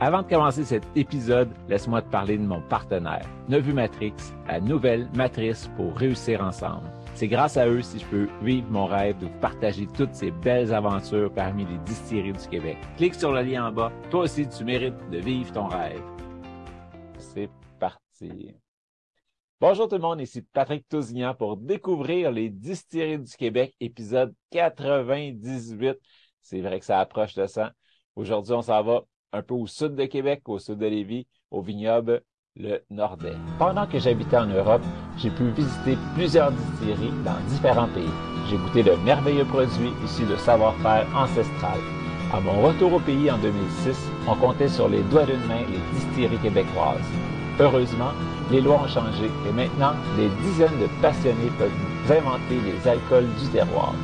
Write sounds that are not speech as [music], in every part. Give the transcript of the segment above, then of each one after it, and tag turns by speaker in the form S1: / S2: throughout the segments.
S1: Avant de commencer cet épisode, laisse-moi te parler de mon partenaire, Nevu Matrix, la nouvelle matrice pour réussir ensemble. C'est grâce à eux si je peux vivre mon rêve de vous partager toutes ces belles aventures parmi les distilleries du Québec. Clique sur le lien en bas. Toi aussi, tu mérites de vivre ton rêve. C'est parti. Bonjour tout le monde, ici Patrick Tousignan pour découvrir les distilleries du Québec, épisode 98. C'est vrai que ça approche de ça. Aujourd'hui, on s'en va un peu au sud de Québec, au sud de Lévis, au vignoble le Nordais. Pendant que j'habitais en Europe, j'ai pu visiter plusieurs distilleries dans différents pays. J'ai goûté de merveilleux produits issus de savoir-faire ancestral. À mon retour au pays en 2006, on comptait sur les doigts d'une main les distilleries québécoises. Heureusement, les lois ont changé et maintenant, des dizaines de passionnés peuvent inventer les alcools du terroir.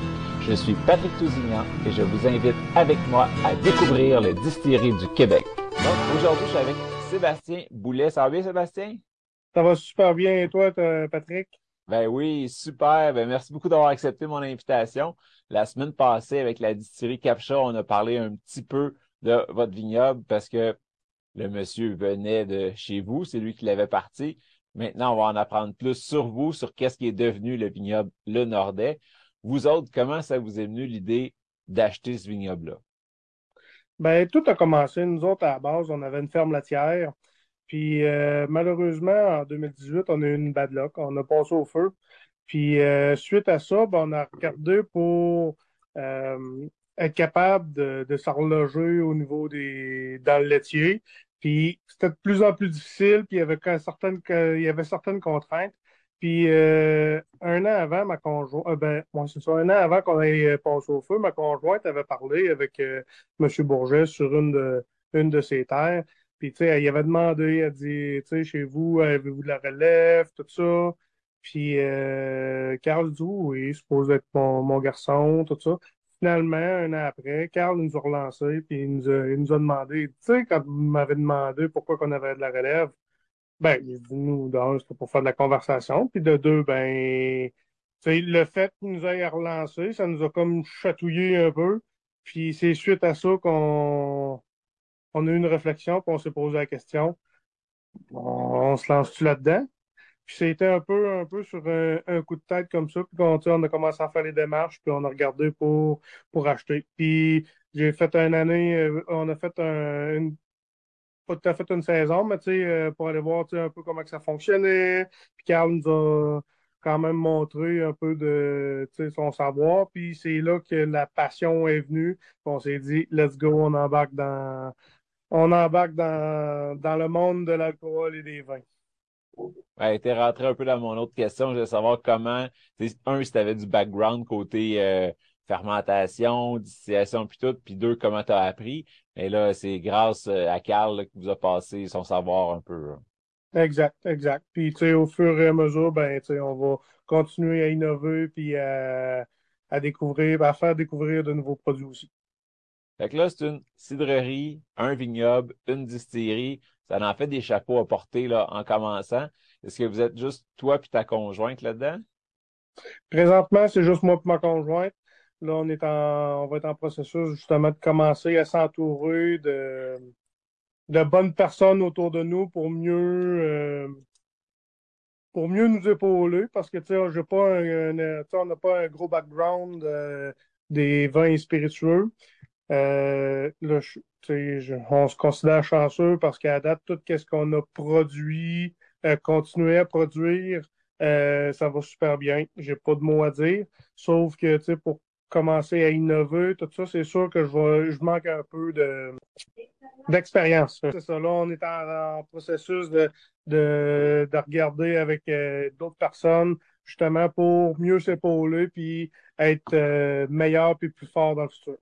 S1: Je suis Patrick Tousignan et je vous invite avec moi à découvrir les distilleries du Québec. Donc, aujourd'hui, je suis avec Sébastien Boulet. Ça va bien, Sébastien?
S2: Ça va super bien. Et toi, Patrick?
S1: Ben oui, super. Ben merci beaucoup d'avoir accepté mon invitation. La semaine passée, avec la distillerie Capcha, on a parlé un petit peu de votre vignoble parce que le monsieur venait de chez vous, c'est lui qui l'avait parti. Maintenant, on va en apprendre plus sur vous, sur qu'est-ce qui est devenu le vignoble Le Nordais. Vous autres, comment ça vous est venu l'idée d'acheter ce vignoble-là?
S2: Ben, tout a commencé. Nous autres, à la base, on avait une ferme laitière. Puis, euh, malheureusement, en 2018, on a eu une bad luck. On a passé au feu. Puis, euh, suite à ça, ben, on a regardé pour euh, être capable de, de s'horloger au niveau des dans le laitier. Puis c'était de plus en plus difficile, puis certaines, il y avait certaines contraintes. Puis euh, un an avant, ma conjointe, euh, ben, moi c'est ça, un an avant qu'on ait passé au feu, ma conjointe avait parlé avec euh, M. Bourget sur une de, une de ses terres. Puis tu sais, elle avait demandé, elle dit, tu sais, chez vous, avez-vous de la relève, tout ça? Puis euh, Carl dit oui, suppose être mon, mon garçon, tout ça finalement, un an après, Carl nous a relancé, puis il nous a, il nous a demandé, tu sais, quand vous m'avez demandé pourquoi qu'on avait de la relève, ben, nous, d'un, c'était pour faire de la conversation, puis de deux, ben, le fait qu'il nous ait relancé, ça nous a comme chatouillé un peu, puis c'est suite à ça qu'on on a eu une réflexion, puis on s'est posé la question, on se lance-tu là-dedans? Puis c'était un peu, un peu sur un, coup de tête comme ça. Puis quand on a commencé à faire les démarches, puis on a regardé pour, pour acheter. Puis j'ai fait une année, euh, on a fait un, une, pas tout à fait une saison, mais euh, pour aller voir un peu comment que ça fonctionnait. Puis Carl nous a quand même montré un peu de son savoir. Puis c'est là que la passion est venue. on s'est dit, let's go, on embarque dans on embarque dans, dans le monde de l'alcool et des vins.
S1: Ouais, t'es rentré un peu dans mon autre question. Je voulais savoir comment, un, si tu avais du background côté euh, fermentation, distillation, puis tout, puis deux, comment tu as appris. Et là, c'est grâce euh, à Carl qui vous a passé son savoir un peu.
S2: Exact, exact. Puis, tu sais, au fur et à mesure, ben, tu sais, on va continuer à innover, puis à, à découvrir, à faire découvrir de nouveaux produits aussi.
S1: Fait que là, c'est une cidrerie, un vignoble, une distillerie. Ça en fait des chapeaux à porter là, en commençant. Est-ce que vous êtes juste toi et ta conjointe là-dedans?
S2: Présentement, c'est juste moi et ma conjointe. Là, on est en, on va être en processus justement de commencer à s'entourer de, de bonnes personnes autour de nous pour mieux, euh, pour mieux nous épauler parce que, tu sais, pas un, on n'a pas un gros background euh, des vins spiritueux. Euh, là, on se considère chanceux parce qu'à date, tout ce qu'on a produit, euh, continué à produire, ça va super bien. J'ai pas de mots à dire. Sauf que, tu sais, pour commencer à innover, tout ça, c'est sûr que je, je manque un peu de d'expérience. C'est ça. Là, on est en, processus de, de, de, regarder avec euh, d'autres personnes, justement, pour mieux s'épauler puis être meilleur puis plus fort dans le futur.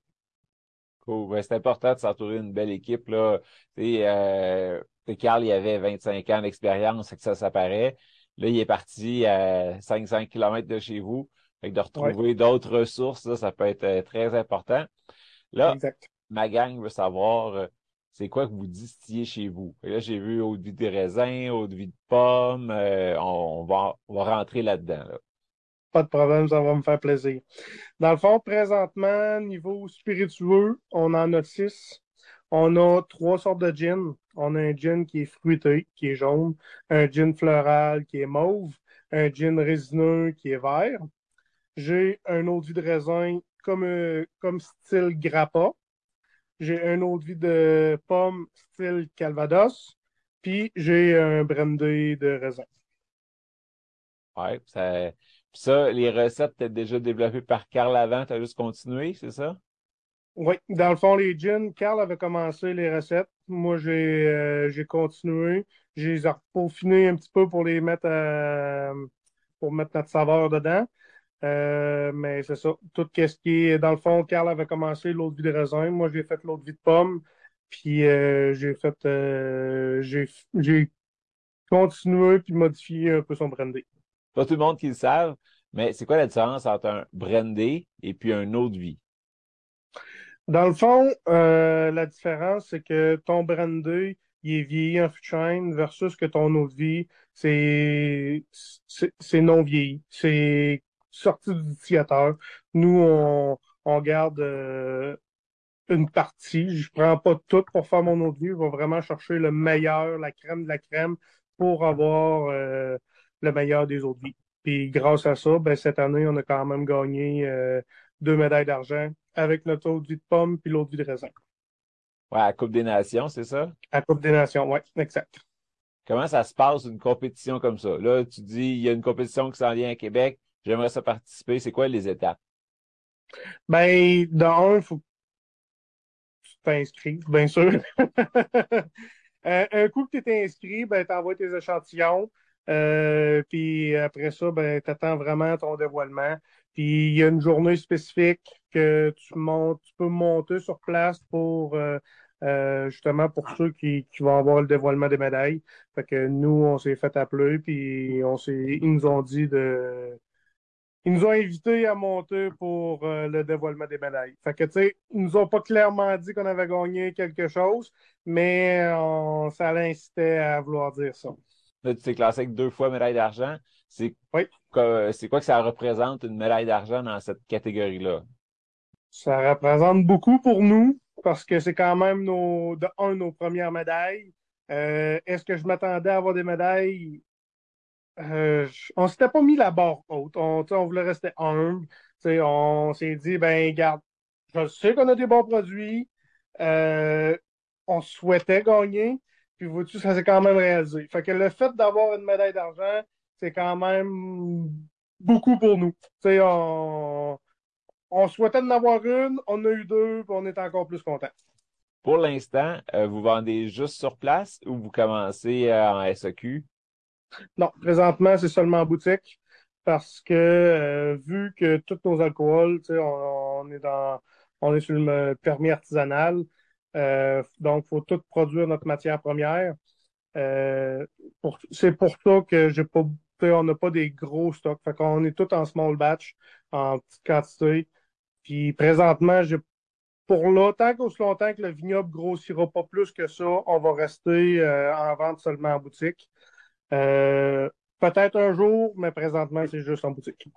S1: Cool. Ben, c'est important de s'entourer d'une belle équipe. Là. Euh, Carl, il avait 25 ans d'expérience, c'est que ça s'apparaît. Là, il est parti à 500 km de chez vous. Fait que de retrouver d'autres ressources, là, ça peut être euh, très important. Là,
S2: Exact.
S1: ma gang veut savoir euh, c'est quoi que vous distillez chez vous? Et là, j'ai vu eau de vie de raisin, eau de vie de pomme. euh, on, va, on va rentrer là-dedans. Là.
S2: Pas de problème, ça va me faire plaisir. Dans le fond, présentement, niveau spiritueux, on en a six. On a trois sortes de gin. On a un gin qui est fruité, qui est jaune, un gin floral qui est mauve, un gin résineux qui est vert. J'ai un eau de vie de raisin comme, euh, comme style grappa. J'ai un eau de vie de pomme style calvados. Puis j'ai un brandy de raisin.
S1: Ouais, ça, puis ça, les recettes étaient déjà développées par Carl avant, tu as juste continué, c'est ça?
S2: Oui, dans le fond, les gins, Carl avait commencé les recettes. Moi, j'ai euh, continué. J'ai peaufinés un petit peu pour les mettre à- pour mettre notre saveur dedans. Euh, mais c'est ça. Tout ce qui est, dans le fond, Carl avait commencé l'eau de vie de raisin. Moi, j'ai fait l'eau de vie de pomme. Puis euh, j'ai fait euh, j'ai continué puis modifié un peu son brandy.
S1: Pas tout le monde qui le savent, mais c'est quoi la différence entre un brandy et puis un eau de vie?
S2: Dans le fond, la différence, c'est que ton brandy, il est vieilli en fût de versus que ton eau de vie, c'est c'est c'est non vieilli. C'est sorti du distillateur. Nous, on, on garde euh, une partie. Je prends pas tout pour faire mon eau de vie. Je vais vraiment chercher le meilleur, la crème de la crème pour avoir euh, le meilleur des eaux de vie. Puis grâce à ça, ben, cette année, on a quand même gagné euh, deux médailles d'argent avec notre eau de vie de pomme puis l'eau de vie de raisin.
S1: Ouais, à la Coupe des Nations, c'est ça?
S2: À la Coupe des Nations, oui, exact.
S1: Comment ça se passe une compétition comme ça? Là, tu dis, il y a une compétition qui s'en vient à Québec, j'aimerais ça participer. C'est quoi les étapes?
S2: Ben, dans un, il faut que tu bien sûr. [laughs] Euh, un coup que tu es inscrit, ben, tu envoies tes échantillons. Euh, puis après ça, ben, tu attends vraiment ton dévoilement. Puis il y a une journée spécifique que tu montes, tu peux monter sur place pour euh, euh, justement pour ceux qui, qui vont avoir le dévoilement des médailles. Fait que nous, on s'est fait appeler, puis on s'est, ils nous ont dit de ils nous ont invités à monter pour euh, le dévoilement des médailles. Fait que, tu sais, ils nous ont pas clairement dit qu'on avait gagné quelque chose, mais on, ça l'incitait à vouloir dire ça.
S1: Là, tu t'es classé avec deux fois médaille d'argent. C'est
S2: Oui.
S1: quoi, c'est quoi que ça représente une médaille d'argent dans cette catégorie-là?
S2: Ça représente beaucoup pour nous parce que c'est quand même nos, de un, nos premières médailles. Euh, est-ce que je m'attendais à avoir des médailles? Euh, on s'était pas mis la barre haute. On, on voulait rester humble. On s'est dit, ben, garde, je sais qu'on a des bons produits. Euh, on souhaitait gagner. Puis, vois-tu, ça s'est quand même réalisé. Fait que le fait d'avoir une médaille d'argent, c'est quand même beaucoup pour nous. On, on souhaitait en avoir une, on a eu deux, puis on est encore plus contents.
S1: Pour l'instant, euh, vous vendez juste sur place ou vous commencez euh, en SAQ?
S2: Non, présentement, c'est seulement en boutique parce que euh, vu que tous nos alcools, on, on est dans on est sur le permis artisanal, euh, donc il faut tout produire notre matière première. Euh, c'est pour ça que j'ai pas, on n'a pas des gros stocks. Fait qu'on est tout en small batch, en petite quantité. Puis présentement, j'ai pour longtemps qu'aussi longtemps que le vignoble grossira pas plus que ça, on va rester euh, en vente seulement en boutique. Euh, peut-être un jour, mais présentement, c'est juste en boutique.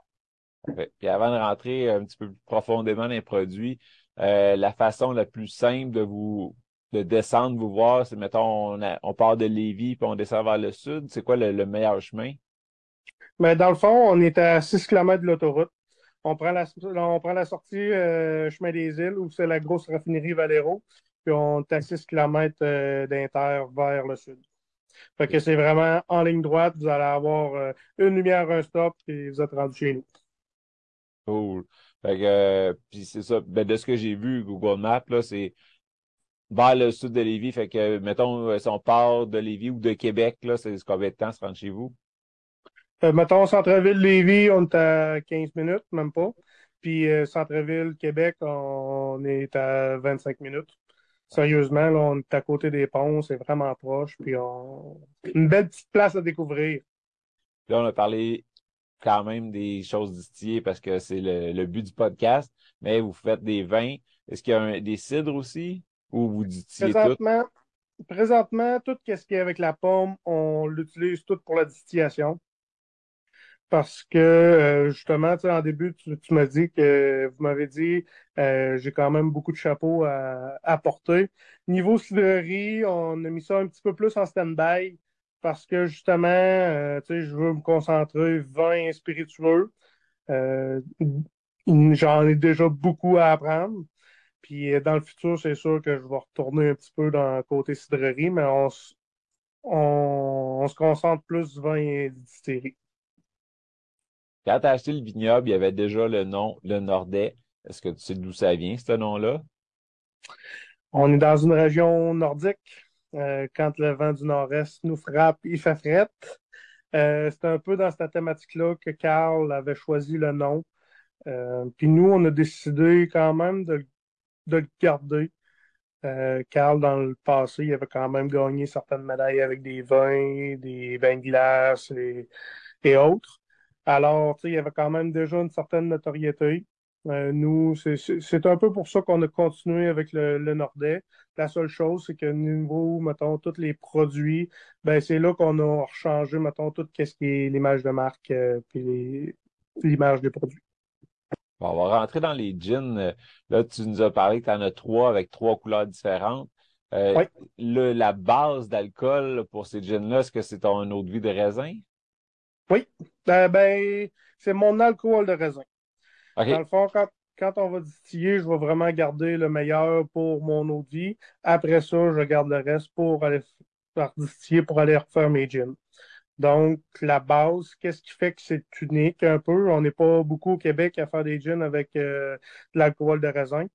S1: Puis avant de rentrer un petit peu plus profondément dans les produits, euh, la façon la plus simple de vous de descendre vous voir, c'est mettons on, a- on part de Lévis puis on descend vers le sud. C'est quoi le, le meilleur chemin?
S2: Mais dans le fond, on est à 6 km de l'autoroute. On prend la, on prend la sortie euh, chemin des îles où c'est la grosse raffinerie Valero. Puis on est à 6 km euh, d'Inter vers le sud. Fait que c'est vraiment en ligne droite. Vous allez avoir euh, une lumière, un stop, et vous êtes rendu chez nous.
S1: Cool. Fait que, euh, puis c'est ça. Ben, de ce que j'ai vu, Google Maps, là, c'est vers le sud de Lévis. Fait que, mettons, euh, si on part de Lévis ou de Québec, là, c'est combien de temps se rendre chez vous?
S2: Euh, mettons, centre-ville Lévis, on est à 15 minutes, même pas. puis euh, Centre-Ville, Québec, on est à 25 minutes. Sérieusement, là, on est à côté des ponts, c'est vraiment proche, puis on... une belle petite place à découvrir.
S1: Là, on a parlé quand même des choses distillées parce que c'est le, le but du podcast, mais vous faites des vins. Est-ce qu'il y a un- des cidres aussi? Ou vous distillez tout?
S2: Présentement, présentement, tout ce qui est avec la pomme, on l'utilise tout pour la distillation. Parce que, euh, justement, en début, tu, m'as dit que, vous m'avez dit, euh, j'ai quand même beaucoup de chapeaux à, porter. Niveau cidrerie, on a mis ça un petit peu plus en stand-by parce que, justement, euh, je veux me concentrer vin et spiritueux. Euh, j'en ai déjà beaucoup à apprendre. Puis euh, dans le futur, c'est sûr que je vais retourner un petit peu dans le côté cidrerie, mais on, se concentre plus vin et.
S1: Quand tu as acheté le vignoble, il y avait déjà le nom Le Nordais. Est-ce que tu sais d'où ça vient, ce nom-là?
S2: On est dans une région nordique. Euh, quand le vent du nord-est nous frappe, il fait fret. Euh, c'est un peu dans cette thématique-là que Carl avait choisi le nom. Euh, puis nous, on a décidé quand même de, le garder. Carl, dans le passé, il avait quand même gagné certaines médailles avec des vins, des vins de glace et autres. Alors, tu sais, il y avait quand même déjà une certaine notoriété. Euh, nous, c'est un peu pour ça qu'on a continué avec le, le Nordais. La seule chose, c'est que niveau, mettons, tous les produits, ben c'est là qu'on a changé, mettons, tout ce qui est l'image de marque, euh, puis l'image des produits.
S1: Bon, on va rentrer dans les. Euh, Là, tu nous as parlé que tu en as trois avec trois couleurs différentes. Euh,
S2: Oui.
S1: le- la base d'alcool pour ces gins-là, est-ce que c'est ton eau de vie de raisin?
S2: Oui, ben, ben, c'est mon alcool de raisin. Dans le fond, quand, quand on va distiller, je vais vraiment garder le meilleur pour mon eau de vie. Après ça, je garde le reste pour aller faire distiller, pour aller refaire mes gins. Donc, la base, qu'est-ce qui fait que c'est unique un peu? On n'est pas beaucoup au Québec à faire des gins avec euh, de l'alcool de raisin.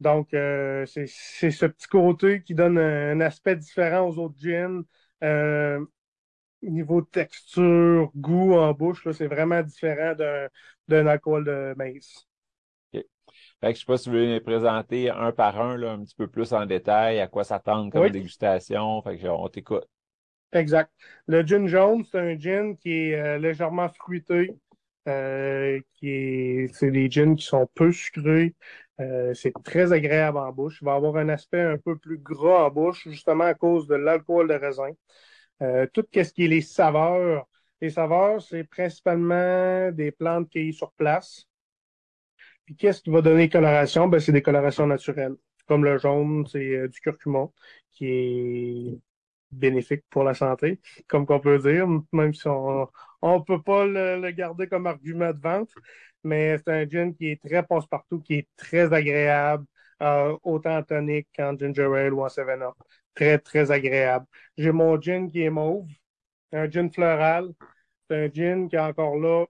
S2: Donc, euh, c'est c'est ce petit côté qui donne un, un aspect différent aux autres gins. Euh, niveau texture, goût en bouche, c'est vraiment différent d'un alcool de maïs.
S1: Fait que je sais pas si tu veux les présenter un par un, là, un petit peu plus en détail, à quoi s'attendre comme
S2: Oui.
S1: dégustation. Fait que on t'écoute.
S2: Exact. Le gin jaune, c'est un gin qui est euh, légèrement fruité. euh, qui est, c'est des gins qui sont peu sucrés. Euh, c'est très agréable en bouche. Il va avoir un aspect un peu plus gras en bouche, justement à cause de l'alcool de raisin. Euh, tout ce qui est les saveurs. Les saveurs, c'est principalement des plantes cueillies sur place. Puis qu'est-ce qui va donner coloration? Ben, c'est des colorations naturelles. Comme le jaune, c'est euh, du curcuma, qui est bénéfique pour la santé, comme qu'on peut dire, même si on on peut pas le, garder comme argument de vente. Mais c'est un gin qui est très passe-partout, qui est très agréable, euh, autant en tonic qu'en ginger ale ou en 7-up. Très, très agréable. J'ai mon gin qui est mauve, un gin floral. C'est un gin qui est encore là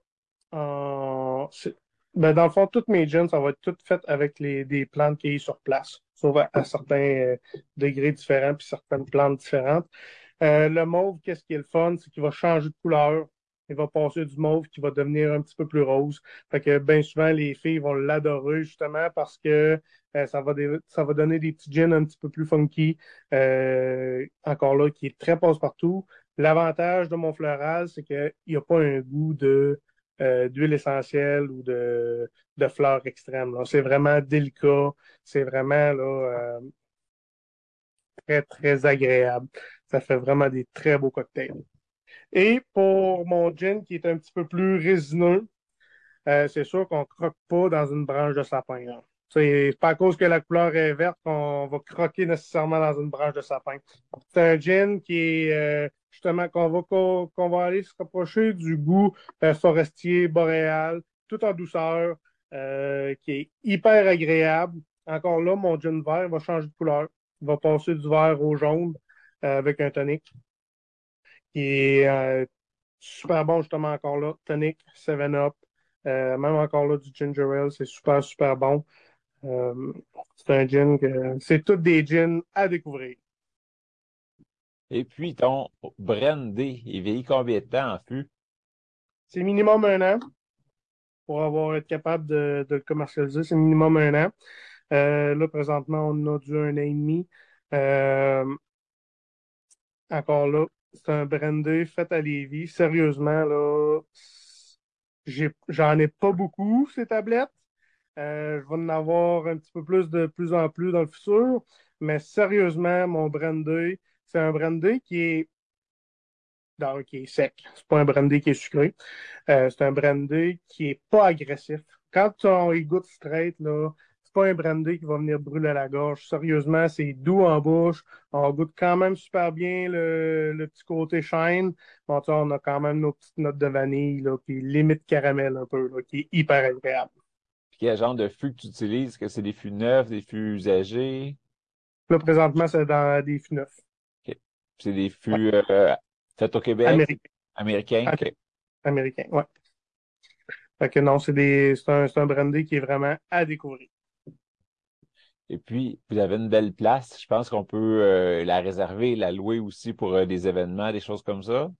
S2: Ben, dans le fond, toutes mes gins, ça va être tout fait avec les, des plantes qui sont sur place, sauf à, à certains euh, degrés différents puis certaines plantes différentes. Euh, le mauve, qu'est-ce qui est le fun, c'est qu'il va changer de couleur. Il va passer du mauve qui va devenir un petit peu plus rose. Fait que bien souvent, les filles vont l'adorer justement parce que euh, ça va, ça va donner des petits gins un petit peu plus funky. Euh, encore là, qui est très passe-partout. L'avantage de mon floral, c'est qu'il n'y a pas un goût de euh, d'huile essentielle ou de, de fleurs extrêmes. C'est vraiment délicat. C'est vraiment là, euh, très, très agréable. Ça fait vraiment des très beaux cocktails. Et pour mon gin qui est un petit peu plus résineux, euh, c'est sûr qu'on croque pas dans une branche de sapin. là. C'est pas à cause que la couleur est verte qu'on va croquer nécessairement dans une branche de sapin. C'est un gin qui est euh, justement qu'on va aller se rapprocher du goût euh, forestier boréal, tout en douceur, qui est hyper agréable. Encore là, mon gin vert va changer de couleur. Il va passer du vert au jaune avec un tonic qui est euh, super bon justement encore là. Tonic, 7-Up, euh, même encore là du ginger ale, c'est super, super bon. Euh, c'est un gin que c'est tous des gins à découvrir.
S1: Et puis, ton Brandy, il vieillit combien de temps en fût?
S2: C'est minimum un an. pour avoir être capable de, de le commercialiser. C'est minimum un an. Euh, là, présentement, on a du un an et demi. Euh, encore là, c'est un brandy fait à Lévis. Sérieusement, là, j'en ai pas beaucoup, ces tablettes. Euh, je vais en avoir un petit peu plus de plus en plus dans le futur. Mais sérieusement, mon brandy, c'est un brandy qui est non, qui est sec. C'est pas un brandy qui est sucré. Euh, c'est un brandy qui est pas agressif. Quand on y goûte straight, là, pas un brandy qui va venir brûler la gorge. Sérieusement, c'est doux en bouche. On goûte quand même super bien le, le petit côté shine. Bon, on a quand même nos petites notes de vanille, là, qui est limite caramel un peu, là, qui est hyper agréable.
S1: Puis quel genre de fût que tu utilises? Est-ce que c'est des fûts neufs, des fûts usagés?
S2: Là, présentement, c'est dans des fûts neufs.
S1: C'est des fûts euh, faits au Québec?
S2: Américains.
S1: Américains?
S2: Ok.
S1: OK.
S2: Américains, ouais. Fait que non, c'est des, c'est un, c'est un brandy qui est vraiment à découvrir.
S1: Et puis, vous avez une belle place. Je pense qu'on peut euh, la réserver, la louer aussi pour euh, des événements, des choses comme ça.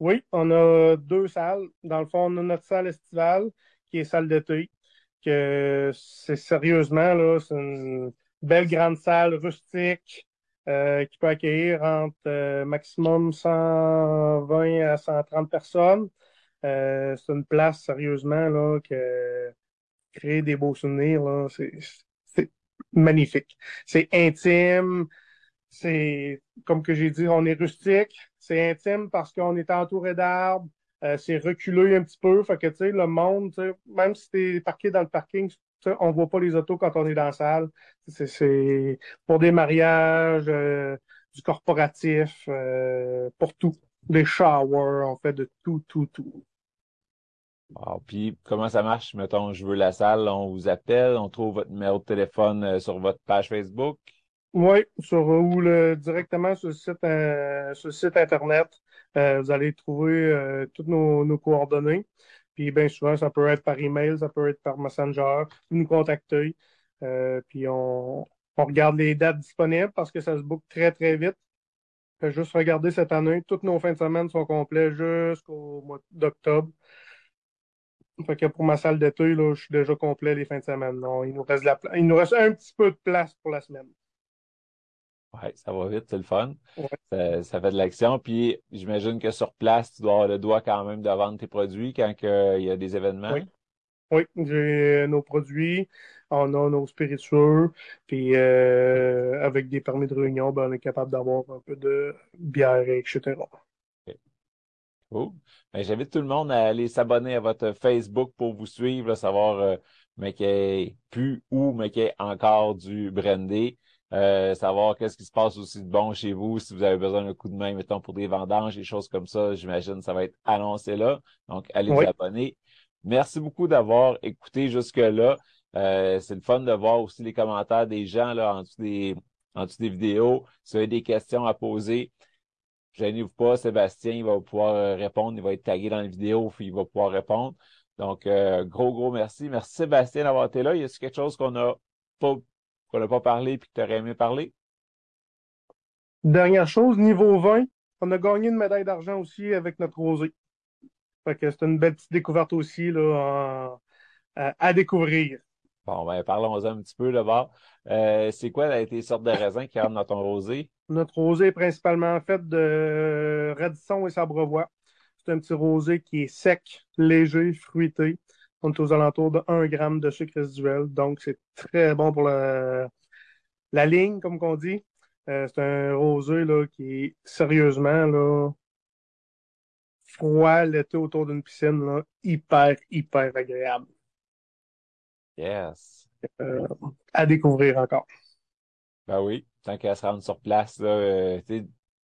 S2: Oui, on a deux salles. Dans le fond, on a notre salle estivale, qui est salle d'été, que c'est sérieusement, là, c'est une belle grande salle rustique, euh, qui peut accueillir entre maximum 120 à 130 personnes. C'est une place, sérieusement, là, que créer des beaux souvenirs, c'est magnifique. C'est intime, c'est, comme que j'ai dit, on est rustique. C'est intime parce qu'on est entouré d'arbres. Euh, c'est reculé un petit peu. Fait que, tu sais, le monde, même si t'es parqué dans le parking, on voit pas les autos quand on est dans la salle. C'est, c'est pour des mariages, euh, du corporatif, euh, pour tout. Des showers, on fait de tout, tout, tout.
S1: Wow. Puis, comment ça marche? Mettons, je veux la salle, on vous appelle, on trouve votre numéro de téléphone euh, sur votre page Facebook?
S2: Oui, sur ou le, directement sur le site, euh, Internet, euh, vous allez trouver euh, toutes nos, coordonnées. Puis bien souvent, ça peut être par email, ça peut être par Messenger, vous nous contacter. Euh, puis on, regarde les dates disponibles parce que ça se book très, très vite. Juste regarder cette année, toutes nos fins de semaine sont complètes jusqu'au mois d'octobre. Fait que pour ma salle d'été, là, je suis déjà complet les fins de semaine. Non, il nous reste de la pla- il nous reste un petit peu de place pour la semaine.
S1: Ouais, ça va vite, c'est le fun.
S2: Ouais.
S1: Ça, ça fait de l'action. Puis, j'imagine que sur place, tu dois avoir le doigt quand même de vendre tes produits quand il y a des événements.
S2: Oui. Oui, j'ai nos produits, on a nos spiritueux, puis euh, avec des permis de réunion, ben, on est capable d'avoir un peu de bière, etc.
S1: Cool. Ben, j'invite tout le monde à aller s'abonner à votre Facebook pour vous suivre, là, savoir euh, mais qu'il ait plus ou mais qu'il ait encore du brandy. Euh, savoir qu'est-ce qui se passe aussi de bon chez vous, si vous avez besoin d'un coup de main, mettons, pour des vendanges, des choses comme ça, j'imagine ça va être annoncé là. Donc, allez
S2: Oui.
S1: vous abonner. Merci beaucoup d'avoir écouté jusque-là. Euh, c'est le fun de voir aussi les commentaires des gens là, en dessous des, en dessous des vidéos. Si vous avez des questions à poser, gênez-vous pas, Sébastien, il va pouvoir euh, répondre, il va être tagué dans la vidéo, puis il va pouvoir répondre. Donc, euh, gros, gros merci. Merci Sébastien d'avoir été là. Y a-t-il quelque chose qu'on a pas, n'a pas parlé puis que tu aurais aimé parler?
S2: Dernière chose, niveau vin, on a gagné une médaille d'argent aussi avec notre rosé. Fait c'est une belle petite découverte aussi là, à découvrir.
S1: Bon, ben, parlons-en un petit peu d'abord. Euh, c'est quoi là, tes sortes de raisins qui rentrent dans ton rosé?
S2: Notre rosé est principalement fait de radisson et sabrevois. C'est un petit rosé qui est sec, léger, fruité. On est aux alentours de 1 gramme de sucre résiduel. Donc, c'est très bon pour la, la ligne, comme qu'on dit. Euh, c'est un rosé là, qui est sérieusement là, froid l'été autour d'une piscine, là, hyper, hyper agréable
S1: Yes.
S2: Euh, à découvrir encore.
S1: Ben oui, tant qu'à se rendre sur place, là, euh,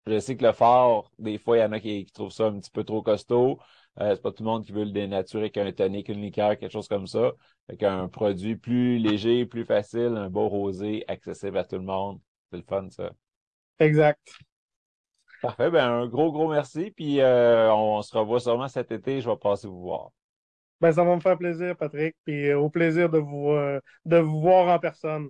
S1: je sais que le fort, des fois, il y en a qui, qui trouvent ça un petit peu trop costaud. Euh, c'est pas tout le monde qui veut le dénaturer qu'un tonic, une liqueur, quelque chose comme ça. Fait qu'un produit plus léger, plus facile, un beau rosé, accessible à tout le monde. C'est le fun, ça.
S2: Exact.
S1: Parfait, ben un gros, gros merci. Puis euh, on se revoit sûrement cet été. Je vais passer vous voir.
S2: Ben, ça va me faire plaisir, Patrick. Puis euh, au plaisir de vous, euh, de vous voir en personne.